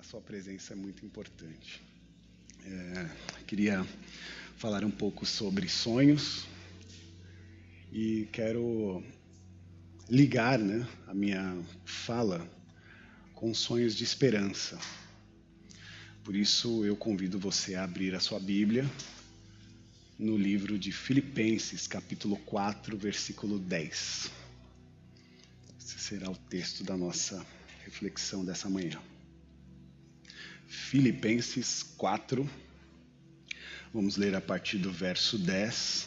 a sua presença é muito importante. É, queria falar um pouco sobre sonhos e quero ligar né, a minha fala com sonhos de esperança. Por isso eu convido você a abrir a sua Bíblia no livro de Filipenses, capítulo 4, versículo 10. Esse será o texto da nossa reflexão dessa manhã. Filipenses 4, vamos ler a partir do verso 10.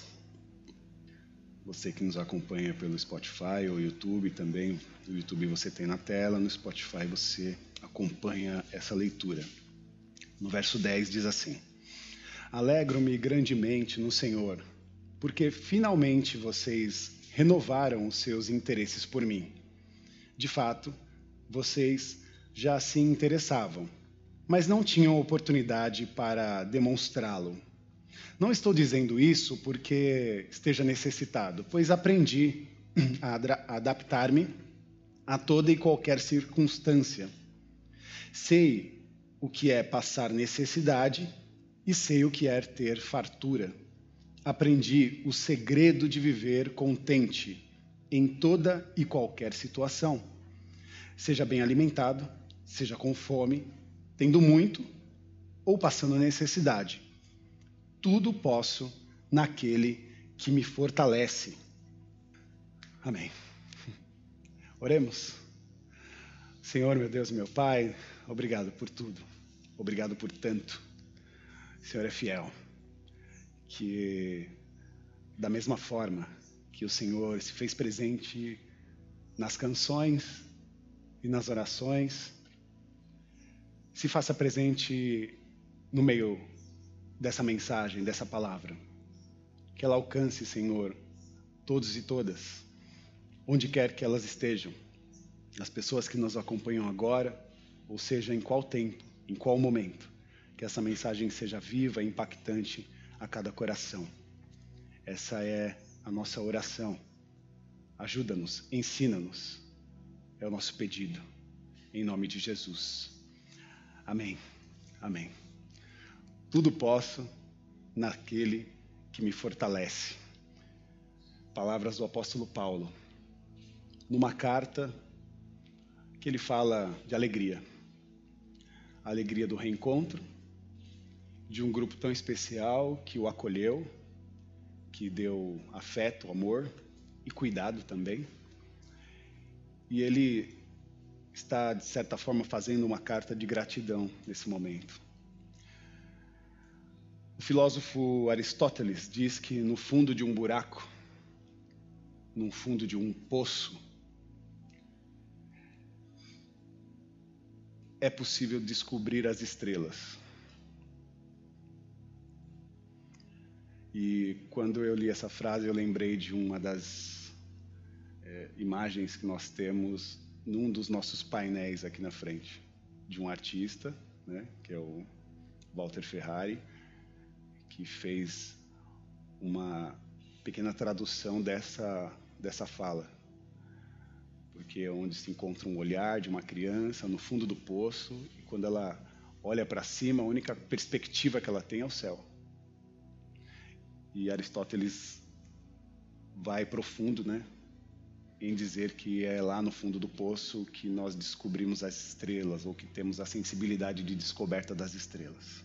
Você que nos acompanha pelo Spotify ou YouTube também, no YouTube você tem na tela, no Spotify você acompanha essa leitura. No verso 10 diz assim: Alegro-me grandemente no Senhor, porque finalmente vocês renovaram os seus interesses por mim. De fato, vocês já se interessavam mas não tinham oportunidade para demonstrá-lo. Não estou dizendo isso porque esteja necessitado, pois aprendi a adaptar-me a toda e qualquer circunstância. Sei o que é passar necessidade e sei o que é ter fartura. Aprendi o segredo de viver contente em toda e qualquer situação. Seja bem alimentado, seja com fome, tendo muito ou passando necessidade. Tudo posso naquele que me fortalece. Amém. Oremos. Senhor, meu Deus, meu Pai, obrigado por tudo. Obrigado por tanto. O Senhor é fiel. Que da mesma forma que o Senhor se fez presente nas canções e nas orações, se faça presente no meio dessa mensagem, dessa palavra. Que ela alcance, Senhor, todos e todas, onde quer que elas estejam. As pessoas que nos acompanham agora, ou seja, em qual tempo, em qual momento. Que essa mensagem seja viva e impactante a cada coração. Essa é a nossa oração. Ajuda-nos, ensina-nos. É o nosso pedido. Em nome de Jesus. Amém. Amém. Tudo posso naquele que me fortalece. Palavras do apóstolo Paulo. Numa carta que ele fala de alegria. A alegria do reencontro, de um grupo tão especial que o acolheu, que deu afeto, amor e cuidado também. E ele está, de certa forma, fazendo uma carta de gratidão nesse momento. O filósofo Aristóteles diz que no fundo de um buraco, no fundo de um poço, é possível descobrir as estrelas. E quando eu li essa frase, eu lembrei de uma das é, imagens que nós temos num dos nossos painéis aqui na frente, de um artista, né, que é o Walter Ferrari, que fez uma pequena tradução dessa, dessa fala. Porque é onde se encontra um olhar de uma criança no fundo do poço, e quando ela olha para cima, a única perspectiva que ela tem é o céu. E Aristóteles vai profundo, né, em dizer que é lá no fundo do poço que nós descobrimos as estrelas ou que temos a sensibilidade de descoberta das estrelas.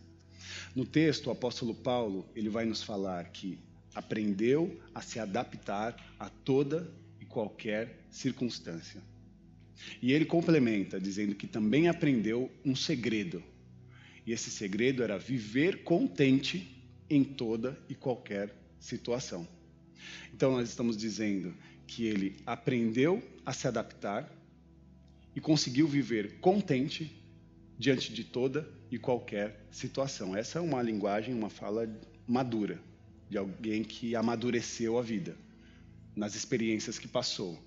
No texto, o apóstolo Paulo, ele vai nos falar que aprendeu a se adaptar a toda e qualquer circunstância. E ele complementa dizendo que também aprendeu um segredo. E esse segredo era viver contente em toda e qualquer situação. Então nós estamos dizendo que ele aprendeu a se adaptar e conseguiu viver contente diante de toda e qualquer situação. Essa é uma linguagem, uma fala madura de alguém que amadureceu a vida nas experiências que passou.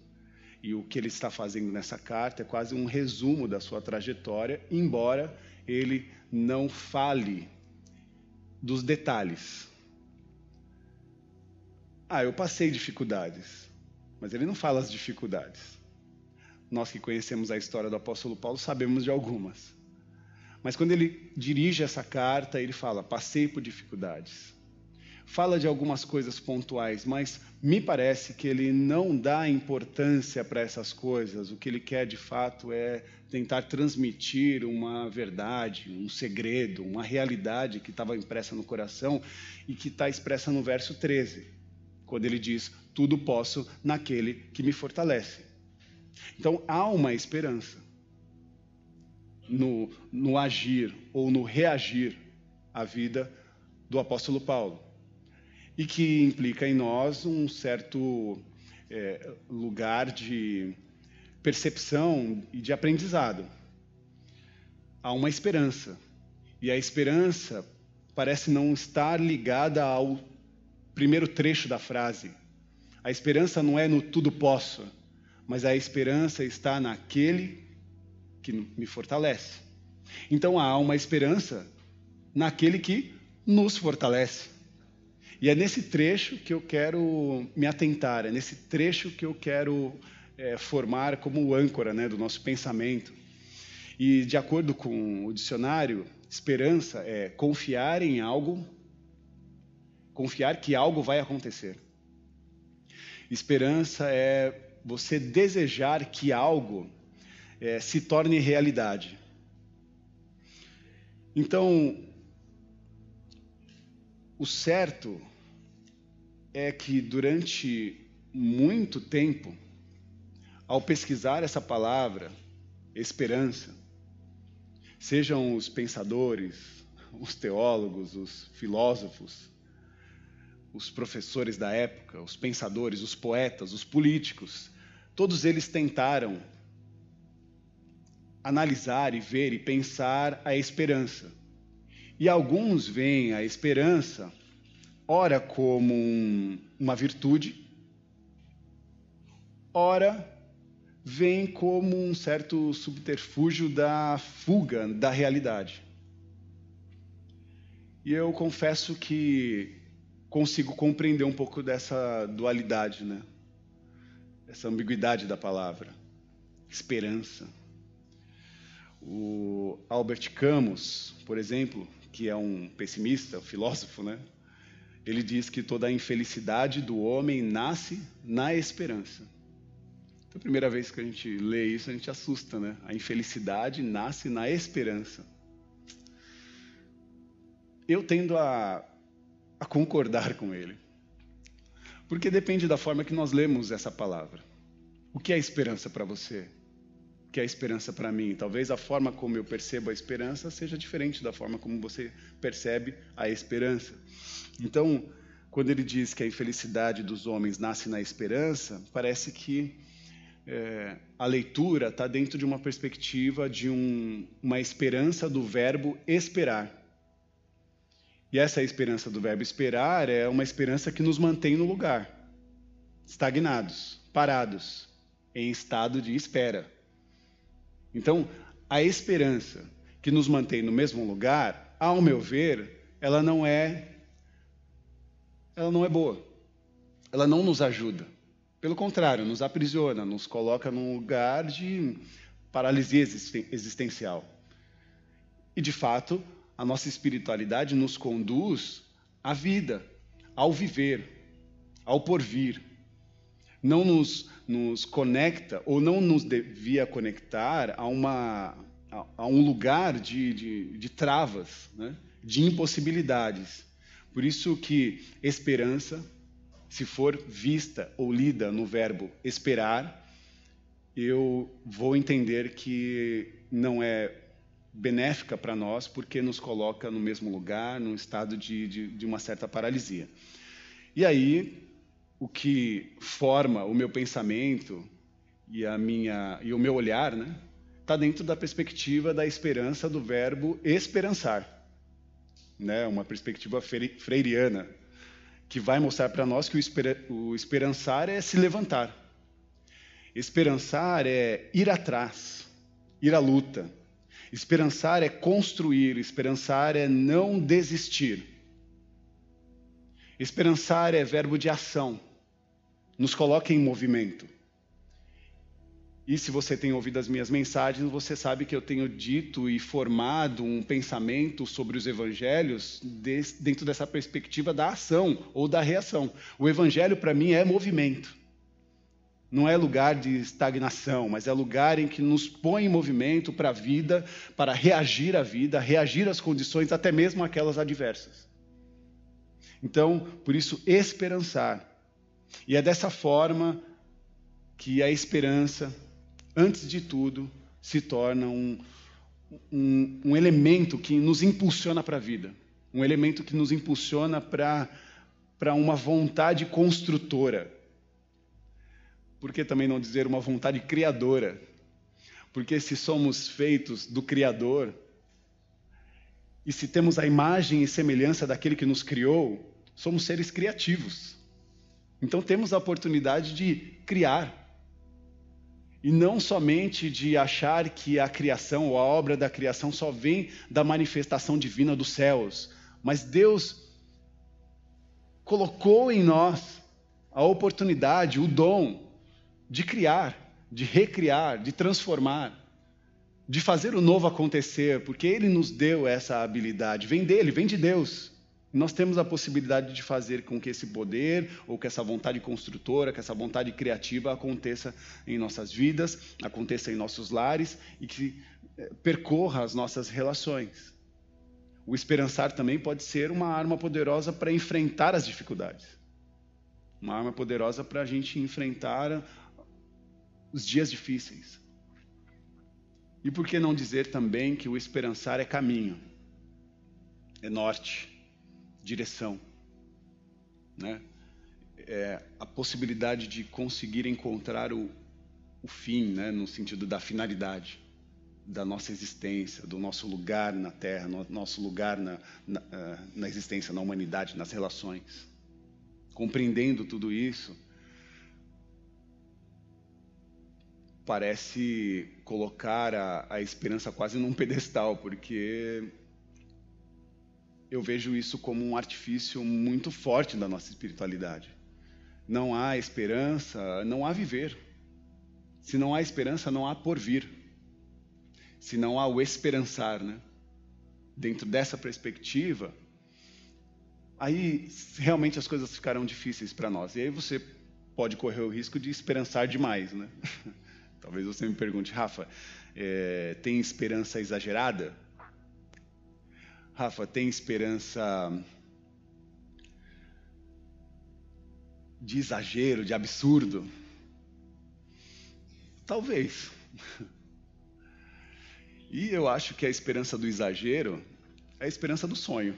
E o que ele está fazendo nessa carta é quase um resumo da sua trajetória, embora ele não fale dos detalhes. Ah, eu passei dificuldades mas ele não fala as dificuldades. Nós que conhecemos a história do apóstolo Paulo sabemos de algumas. Mas quando ele dirige essa carta, ele fala: passei por dificuldades. Fala de algumas coisas pontuais, mas me parece que ele não dá importância para essas coisas. O que ele quer de fato é tentar transmitir uma verdade, um segredo, uma realidade que estava impressa no coração e que está expressa no verso 13, quando ele diz: Tudo posso naquele que me fortalece. Então há uma esperança no, no agir ou no reagir à vida do apóstolo Paulo. E que implica em nós um certo é, lugar de percepção e de aprendizado. Há uma esperança. E a esperança parece não estar ligada ao primeiro trecho da frase. A esperança não é no tudo posso, mas a esperança está naquele que me fortalece. Então há uma esperança naquele que nos fortalece. E é nesse trecho que eu quero me atentar, é nesse trecho que eu quero é, formar como âncora né, do nosso pensamento. E de acordo com o dicionário, esperança é confiar em algo, confiar que algo vai acontecer. Esperança é você desejar que algo é, se torne realidade. Então, o certo é que durante muito tempo, ao pesquisar essa palavra, esperança, sejam os pensadores, os teólogos, os filósofos, os professores da época, os pensadores, os poetas, os políticos, todos eles tentaram analisar e ver e pensar a esperança. E alguns veem a esperança, ora como um, uma virtude, ora vem como um certo subterfúgio da fuga da realidade. E eu confesso que consigo compreender um pouco dessa dualidade, né? Essa ambiguidade da palavra. Esperança. O Albert Camus, por exemplo, que é um pessimista, um filósofo, né? Ele diz que toda a infelicidade do homem nasce na esperança. Então, a primeira vez que a gente lê isso, a gente assusta, né? A infelicidade nasce na esperança. Eu tendo a, a concordar com ele. Porque depende da forma que nós lemos essa palavra. O que é esperança para você? que é esperança para mim. Talvez a forma como eu percebo a esperança seja diferente da forma como você percebe a esperança. Então, quando ele diz que a infelicidade dos homens nasce na esperança, parece que é, a leitura está dentro de uma perspectiva de um, uma esperança do verbo esperar. E essa esperança do verbo esperar é uma esperança que nos mantém no lugar, estagnados, parados, em estado de espera. Então, a esperança que nos mantém no mesmo lugar, ao meu ver, ela não é ela não é boa. Ela não nos ajuda. Pelo contrário, nos aprisiona, nos coloca num lugar de paralisia existencial. E de fato, a nossa espiritualidade nos conduz à vida, ao viver, ao porvir. Não nos nos conecta ou não nos devia conectar a, uma, a, a um lugar de, de, de travas, né? de impossibilidades. Por isso que esperança, se for vista ou lida no verbo esperar, eu vou entender que não é benéfica para nós, porque nos coloca no mesmo lugar, num estado de, de, de uma certa paralisia. E aí, o que forma o meu pensamento e a minha e o meu olhar, né, está dentro da perspectiva da esperança do verbo esperançar, né, uma perspectiva freiriana que vai mostrar para nós que o, esper, o esperançar é se levantar, esperançar é ir atrás, ir à luta, esperançar é construir, esperançar é não desistir. Esperançar é verbo de ação nos coloca em movimento. E se você tem ouvido as minhas mensagens, você sabe que eu tenho dito e formado um pensamento sobre os evangelhos dentro dessa perspectiva da ação ou da reação. O evangelho, para mim, é movimento. Não é lugar de estagnação, mas é lugar em que nos põe em movimento para a vida, para reagir à vida, reagir às condições, até mesmo aquelas adversas. Então, por isso, esperançar. E é dessa forma que a esperança, antes de tudo, se torna um, um, um elemento que nos impulsiona para a vida, um elemento que nos impulsiona para uma vontade construtora. Por que também não dizer uma vontade criadora? Porque se somos feitos do Criador, e se temos a imagem e semelhança daquele que nos criou, somos seres criativos. Então temos a oportunidade de criar. E não somente de achar que a criação ou a obra da criação só vem da manifestação divina dos céus, mas Deus colocou em nós a oportunidade, o dom de criar, de recriar, de transformar, de fazer o novo acontecer, porque Ele nos deu essa habilidade. Vem dele, vem de Deus. Nós temos a possibilidade de fazer com que esse poder, ou que essa vontade construtora, que essa vontade criativa aconteça em nossas vidas, aconteça em nossos lares e que eh, percorra as nossas relações. O esperançar também pode ser uma arma poderosa para enfrentar as dificuldades. Uma arma poderosa para a gente enfrentar os dias difíceis. E por que não dizer também que o esperançar é caminho, é norte, direção, né? É a possibilidade de conseguir encontrar o, o fim, né? no sentido da finalidade da nossa existência, do nosso lugar na Terra, no nosso lugar na, na, eh, na existência, na humanidade, nas relações. Compreendendo tudo isso, parece colocar a, a esperança quase num pedestal, porque eu vejo isso como um artifício muito forte da nossa espiritualidade. Não há esperança, não há viver. Se não há esperança, não há porvir. Se não há o esperançar, né? Dentro dessa perspectiva, aí realmente as coisas ficarão difíceis para nós. E aí você pode correr o risco de esperançar demais, né? Talvez você me pergunte, Rafa, é, tem esperança exagerada? Rafa, tem esperança de exagero, de absurdo? Talvez. E eu acho que a esperança do exagero é a esperança do sonho.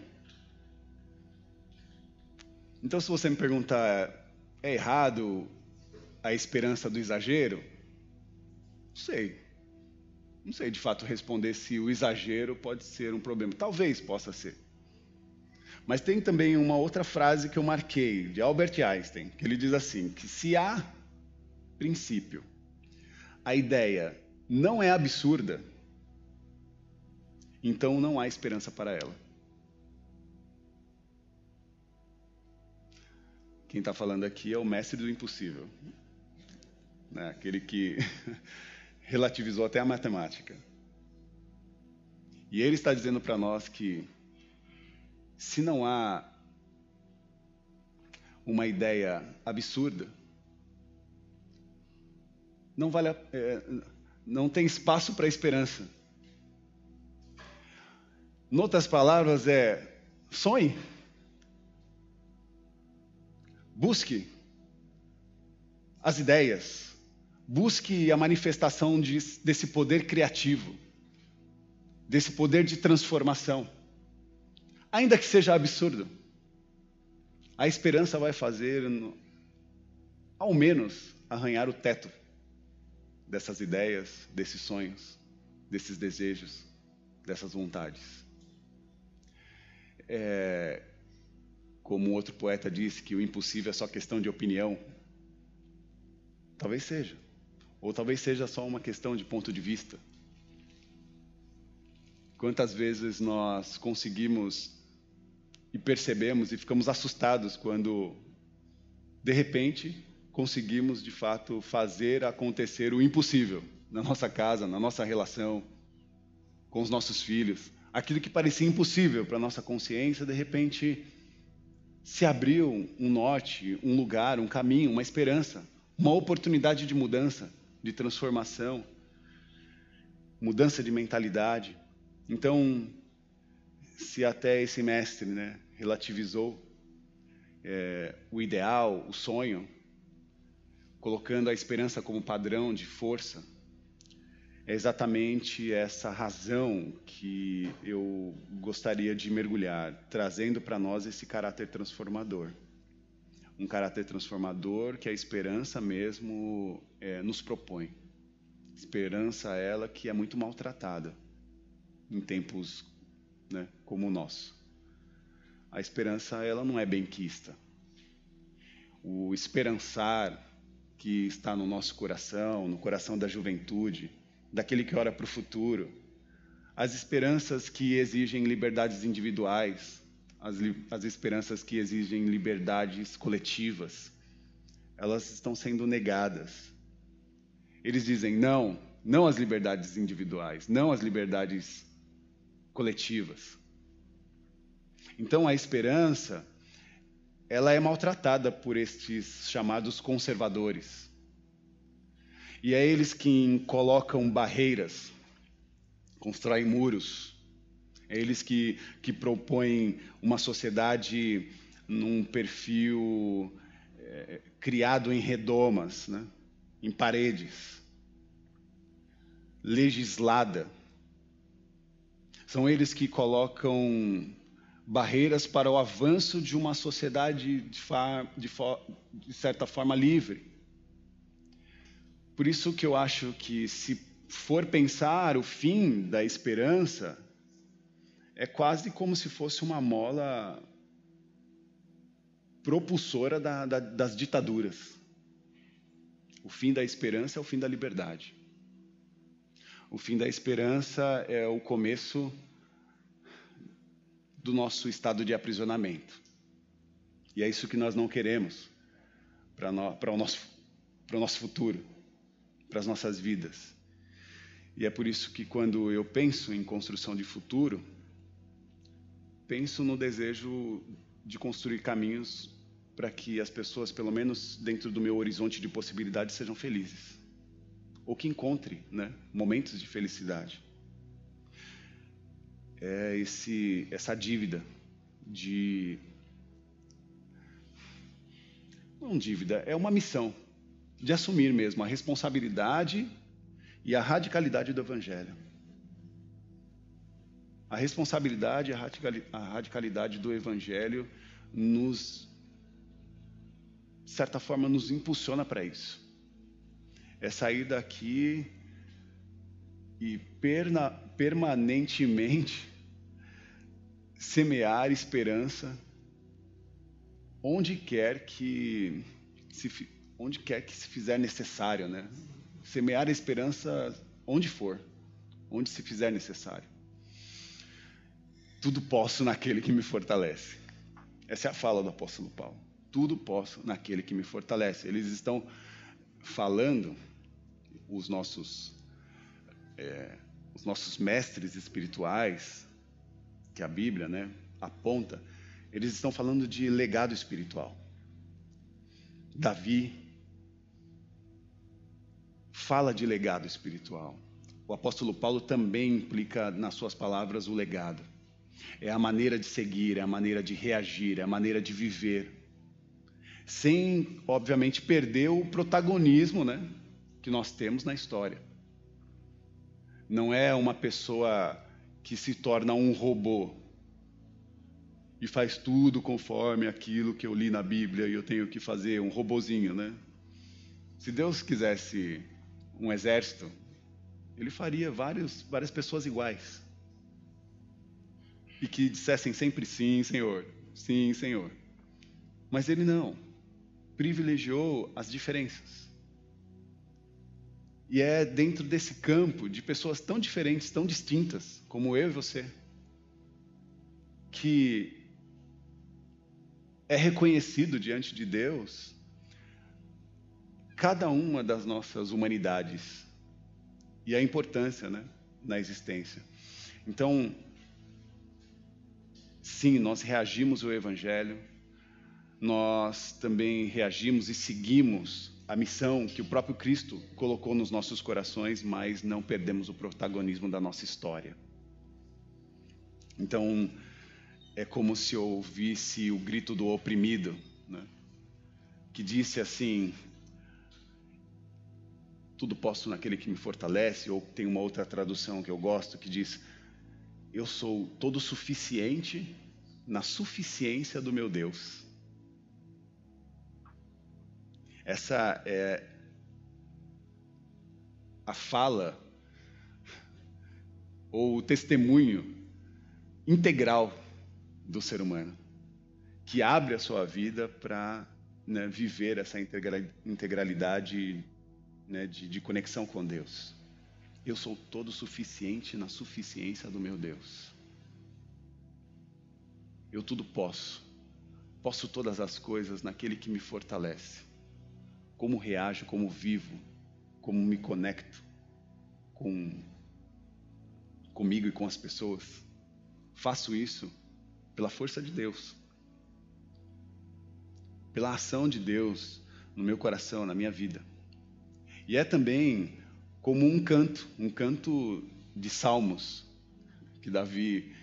Então, se você me perguntar, é errado a esperança do exagero? Não sei. Não sei de fato responder se o exagero pode ser um problema. Talvez possa ser. Mas tem também uma outra frase que eu marquei, de Albert Einstein, que ele diz assim: que se há princípio, a ideia não é absurda, então não há esperança para ela. Quem está falando aqui é o mestre do impossível, né? aquele que relativizou até a matemática. E ele está dizendo para nós que se não há uma ideia absurda, não vale a, é, não tem espaço para esperança. Em outras palavras, é sonhe, busque as ideias, Busque a manifestação de, desse poder criativo, desse poder de transformação. Ainda que seja absurdo, a esperança vai fazer, ao menos, arranhar o teto dessas ideias, desses sonhos, desses desejos, dessas vontades. É, como outro poeta disse, que o impossível é só questão de opinião. Talvez seja. Ou talvez seja só uma questão de ponto de vista. Quantas vezes nós conseguimos e percebemos e ficamos assustados quando, de repente, conseguimos de fato fazer acontecer o impossível na nossa casa, na nossa relação com os nossos filhos. Aquilo que parecia impossível para a nossa consciência, de repente se abriu um norte, um lugar, um caminho, uma esperança, uma oportunidade de mudança, de transformação, mudança de mentalidade. Então, se até esse mestre né, relativizou é, o ideal, o sonho, colocando a esperança como padrão de força, é exatamente essa razão que eu gostaria de mergulhar, trazendo para nós esse caráter transformador. Um caráter transformador que a esperança mesmo é, nos propõe. Esperança ela que é muito maltratada em tempos né, como o nosso. A esperança ela não é benquista. O esperançar que está no nosso coração, no coração da juventude, daquele que ora para o futuro, as esperanças que exigem liberdades individuais, as, as esperanças que exigem liberdades coletivas, elas estão sendo negadas. Eles dizem não, não às liberdades individuais, não às liberdades coletivas. Então a esperança, ela é maltratada por estes chamados conservadores. E é eles que colocam barreiras, constroem muros. É eles que, que propõem uma sociedade num perfil é, criado em redomas, né? em paredes, legislada. São eles que colocam barreiras para o avanço de uma sociedade de, de, de certa forma livre. Por isso que eu acho que se for pensar o fim da esperança, é quase como se fosse uma mola propulsora da, da, das ditaduras. O fim da esperança é o fim da liberdade. O fim da esperança é o começo do nosso estado de aprisionamento. E é isso que nós não queremos para o nosso, o nosso futuro para as nossas vidas. E é por isso que quando eu penso em construção de futuro, penso no desejo de construir caminhos para que as pessoas, pelo menos dentro do meu horizonte de possibilidades, sejam felizes. Ou que encontrem né, momentos de felicidade. É esse, essa dívida de. Não dívida, é uma missão de assumir mesmo a responsabilidade e a radicalidade do Evangelho. A responsabilidade a radicalidade do Evangelho nos, de certa forma, nos impulsiona para isso. É sair daqui e perna, permanentemente semear esperança onde quer que se, onde quer que se fizer necessário, né? Semear a esperança onde for, onde se fizer necessário. Tudo posso naquele que me fortalece. Essa é a fala do apóstolo Paulo. Tudo posso naquele que me fortalece. Eles estão falando, os nossos, é, os nossos mestres espirituais, que a Bíblia né, aponta, eles estão falando de legado espiritual. Davi fala de legado espiritual. O apóstolo Paulo também implica nas suas palavras o legado. É a maneira de seguir, é a maneira de reagir, é a maneira de viver. Sem, obviamente, perder o protagonismo né, que nós temos na história. Não é uma pessoa que se torna um robô e faz tudo conforme aquilo que eu li na Bíblia e eu tenho que fazer, um robozinho, né? Se Deus quisesse um exército, ele faria vários, várias pessoas iguais. E que dissessem sempre sim, Senhor, sim, Senhor. Mas ele não. Privilegiou as diferenças. E é dentro desse campo de pessoas tão diferentes, tão distintas, como eu e você, que é reconhecido diante de Deus cada uma das nossas humanidades e a importância né, na existência. Então, sim, nós reagimos ao Evangelho, nós também reagimos e seguimos a missão que o próprio Cristo colocou nos nossos corações, mas não perdemos o protagonismo da nossa história. Então, é como se eu ouvisse o grito do oprimido, né? que disse assim: Tudo posso naquele que me fortalece, ou tem uma outra tradução que eu gosto que diz: Eu sou todo suficiente na suficiência do meu Deus. Essa é a fala ou o testemunho integral do ser humano, que abre a sua vida para né, viver essa integralidade né, de, de conexão com Deus. Eu sou todo suficiente na suficiência do meu Deus. Eu tudo posso. Posso todas as coisas naquele que me fortalece como reajo, como vivo, como me conecto com comigo e com as pessoas. Faço isso pela força de Deus. Pela ação de Deus no meu coração, na minha vida. E é também como um canto, um canto de salmos, que Davi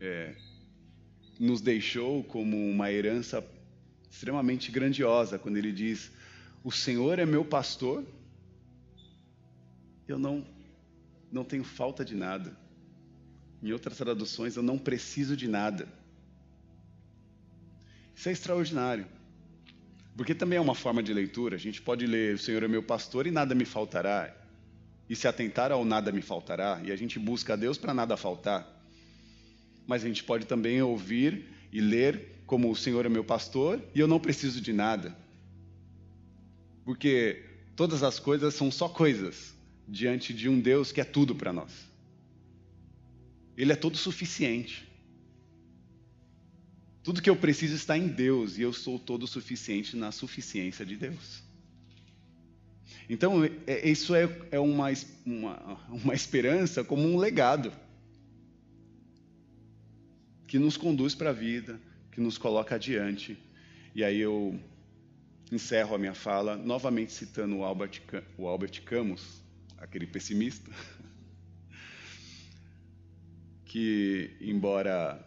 é, nos deixou como uma herança extremamente grandiosa, quando ele diz: o Senhor é meu pastor, eu não, não tenho falta de nada. Em outras traduções, eu não preciso de nada. Isso é extraordinário. Porque também é uma forma de leitura. A gente pode ler: O Senhor é meu pastor e nada me faltará. E se atentar ao nada me faltará. E a gente busca a Deus para nada faltar. Mas a gente pode também ouvir e ler como: O Senhor é meu pastor e eu não preciso de nada porque todas as coisas são só coisas diante de um Deus que é tudo para nós. Ele é todo suficiente. Tudo que eu preciso está em Deus e eu sou todo suficiente na suficiência de Deus. Então, é, é, isso é, é uma, uma, uma esperança como um legado que nos conduz para a vida, que nos coloca adiante. E aí eu encerro a minha fala novamente citando o Albert, o Albert Camus, aquele pessimista, que, embora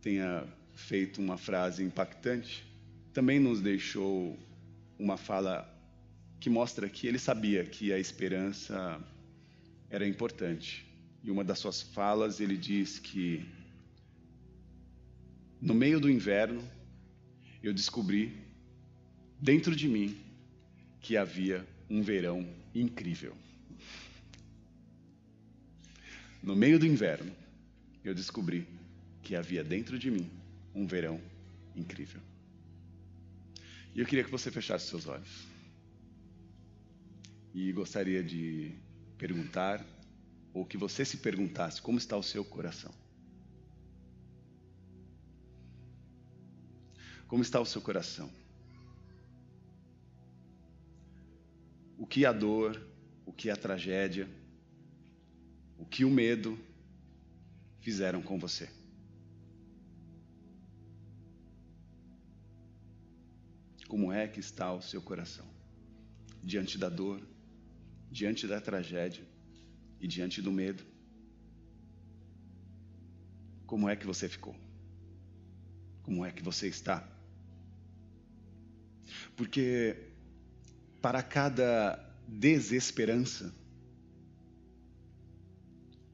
tenha feito uma frase impactante, também nos deixou uma fala que mostra que ele sabia que a esperança era importante. E uma das suas falas ele diz que no meio do inverno eu descobri dentro de mim que havia um verão incrível. No meio do inverno, eu descobri que havia dentro de mim um verão incrível. E eu queria que você fechasse seus olhos. E gostaria de perguntar, ou que você se perguntasse, como está o seu coração? Como está o seu coração? o que a dor, o que a tragédia, o que o medo fizeram com você. Como é que está o seu coração diante da dor, diante da tragédia e diante do medo? Como é que você ficou? Como é que você está? Porque para cada desesperança.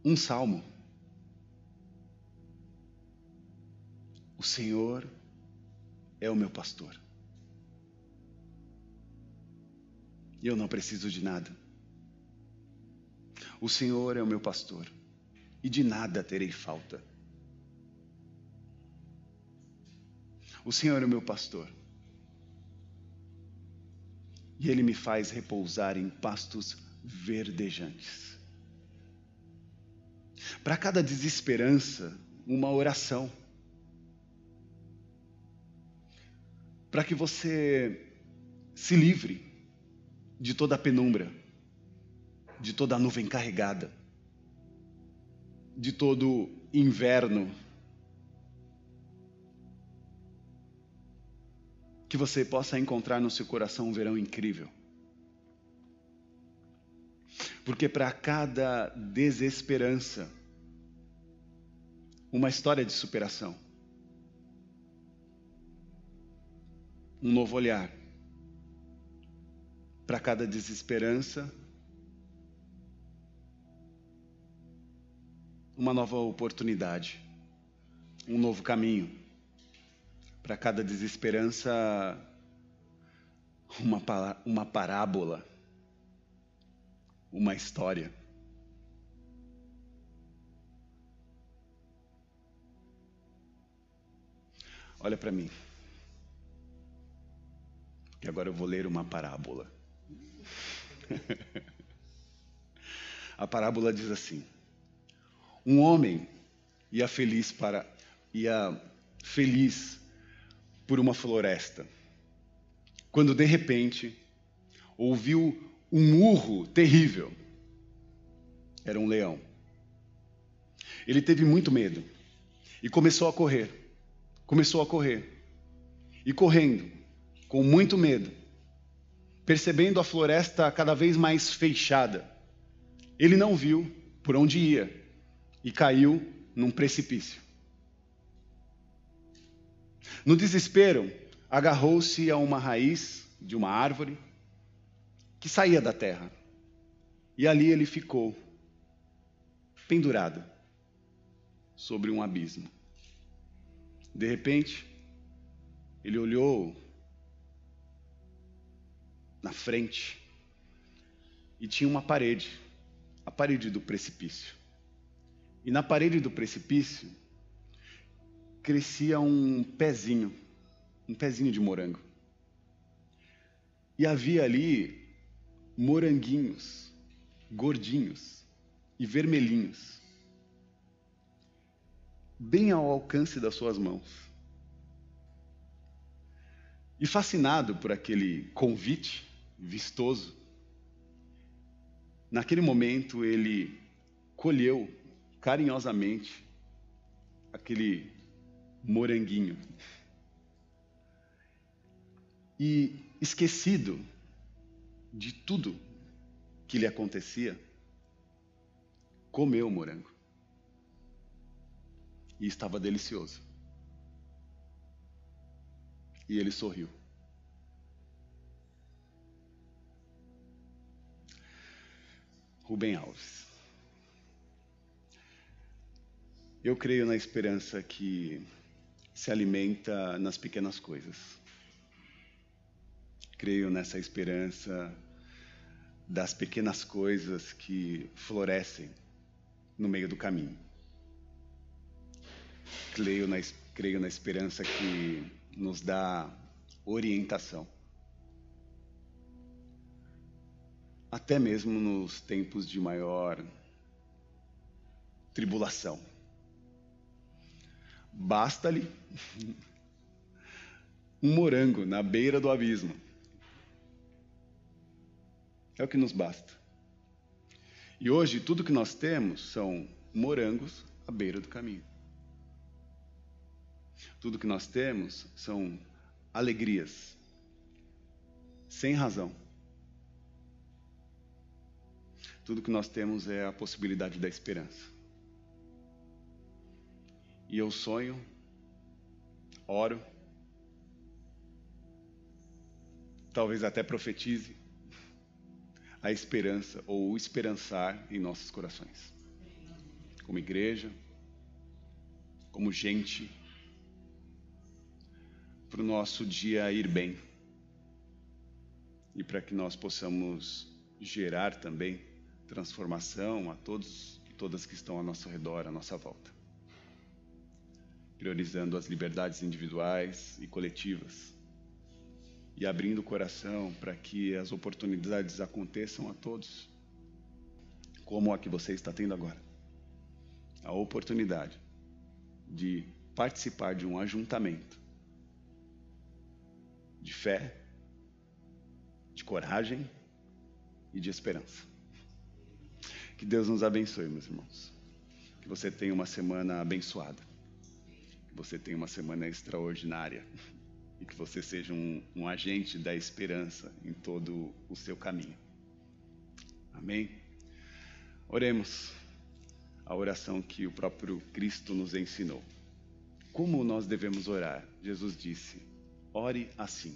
Um salmo. O Senhor é o meu pastor. E eu não preciso de nada. O Senhor é o meu pastor, e de nada terei falta. O Senhor é o meu pastor e ele me faz repousar em pastos verdejantes. Para cada desesperança, uma oração. Para que você se livre de toda a penumbra, de toda a nuvem carregada, de todo inverno. Que você possa encontrar no seu coração um verão incrível. Porque para cada desesperança, uma história de superação. Um novo olhar. Para cada desesperança, uma nova oportunidade, um novo caminho. Para cada desesperança, uma, uma parábola uma história. Olha para mim. Que agora eu vou ler uma parábola. A parábola diz assim: Um homem ia feliz para ia feliz por uma floresta. Quando de repente ouviu um urro terrível. Era um leão. Ele teve muito medo e começou a correr. Começou a correr. E correndo, com muito medo, percebendo a floresta cada vez mais fechada, ele não viu por onde ia e caiu num precipício. No desespero, agarrou-se a uma raiz de uma árvore que saía da terra. E ali ele ficou, pendurado, sobre um abismo. De repente, ele olhou na frente e tinha uma parede, a parede do precipício. E na parede do precipício crescia um pezinho, um pezinho de morango. E havia ali moranguinhos, gordinhos e vermelhinhos, bem ao alcance das suas mãos. E fascinado por aquele convite vistoso, naquele momento ele colheu carinhosamente aquele moranguinho. E esquecido de tudo que lhe acontecia, comeu o morango. E estava delicioso. E ele sorriu. Rubem Alves. Eu creio na esperança que se alimenta nas pequenas coisas. Creio nessa esperança das pequenas coisas que florescem no meio do caminho. Creio na, creio na esperança que nos dá orientação. Até mesmo nos tempos de maior tribulação. Basta-lhe um morango na beira do abismo é o que nos basta. E hoje tudo que nós temos são morangos à beira do caminho. Tudo que nós temos são alegrias, sem razão. Tudo que nós temos é a possibilidade da esperança. E eu sonho, oro, talvez até profetize, a esperança ou o esperançar em nossos corações. Como igreja, como gente, para o nosso dia ir bem e para que nós possamos gerar também transformação a todos e todas que estão ao nosso redor, à nossa volta, priorizando as liberdades individuais e coletivas e abrindo o coração para que as oportunidades aconteçam a todos, como a que você está tendo agora. A oportunidade de participar de um ajuntamento de fé, de coragem e de esperança. Que Deus nos abençoe, meus irmãos. Que você tenha uma semana abençoada. Você tenha uma semana extraordinária. E que você seja um, um agente da esperança em todo o seu caminho. Amém? Oremos a oração que o próprio Cristo nos ensinou. Como nós devemos orar? Jesus disse: ore assim.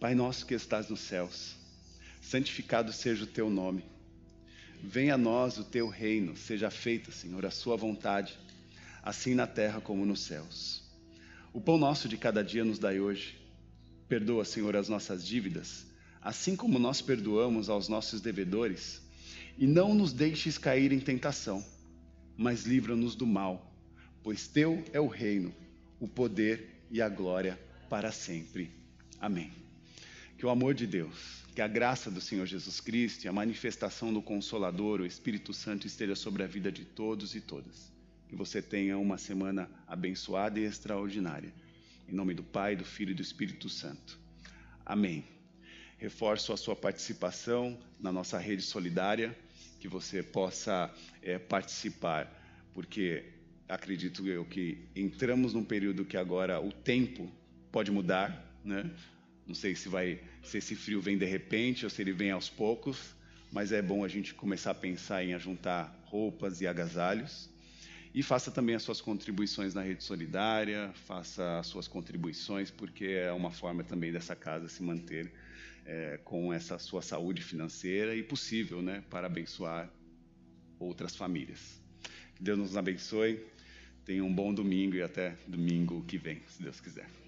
Pai nosso que estás nos céus, santificado seja o teu nome. Venha a nós o teu reino, seja feita, Senhor, a sua vontade, assim na terra como nos céus. O pão nosso de cada dia nos dai hoje. Perdoa, Senhor, as nossas dívidas, assim como nós perdoamos aos nossos devedores, e não nos deixes cair em tentação, mas livra-nos do mal, pois teu é o reino, o poder e a glória para sempre. Amém. Que o amor de Deus, que a graça do Senhor Jesus Cristo e a manifestação do Consolador, o Espírito Santo, esteja sobre a vida de todos e todas. Que você tenha uma semana abençoada e extraordinária. Em nome do Pai, do Filho e do Espírito Santo. Amém. Reforço a sua participação na nossa rede solidária, que você possa é, participar, porque acredito eu que entramos num período que agora o tempo pode mudar, né? Não sei se vai, se esse frio vem de repente ou se ele vem aos poucos, mas é bom a gente começar a pensar em ajuntar roupas e agasalhos. E faça também as suas contribuições na rede solidária, faça as suas contribuições, porque é uma forma também dessa casa se manter é, com essa sua saúde financeira e possível, né, para abençoar outras famílias. Que Deus nos abençoe. Tenha um bom domingo e até domingo que vem, se Deus quiser.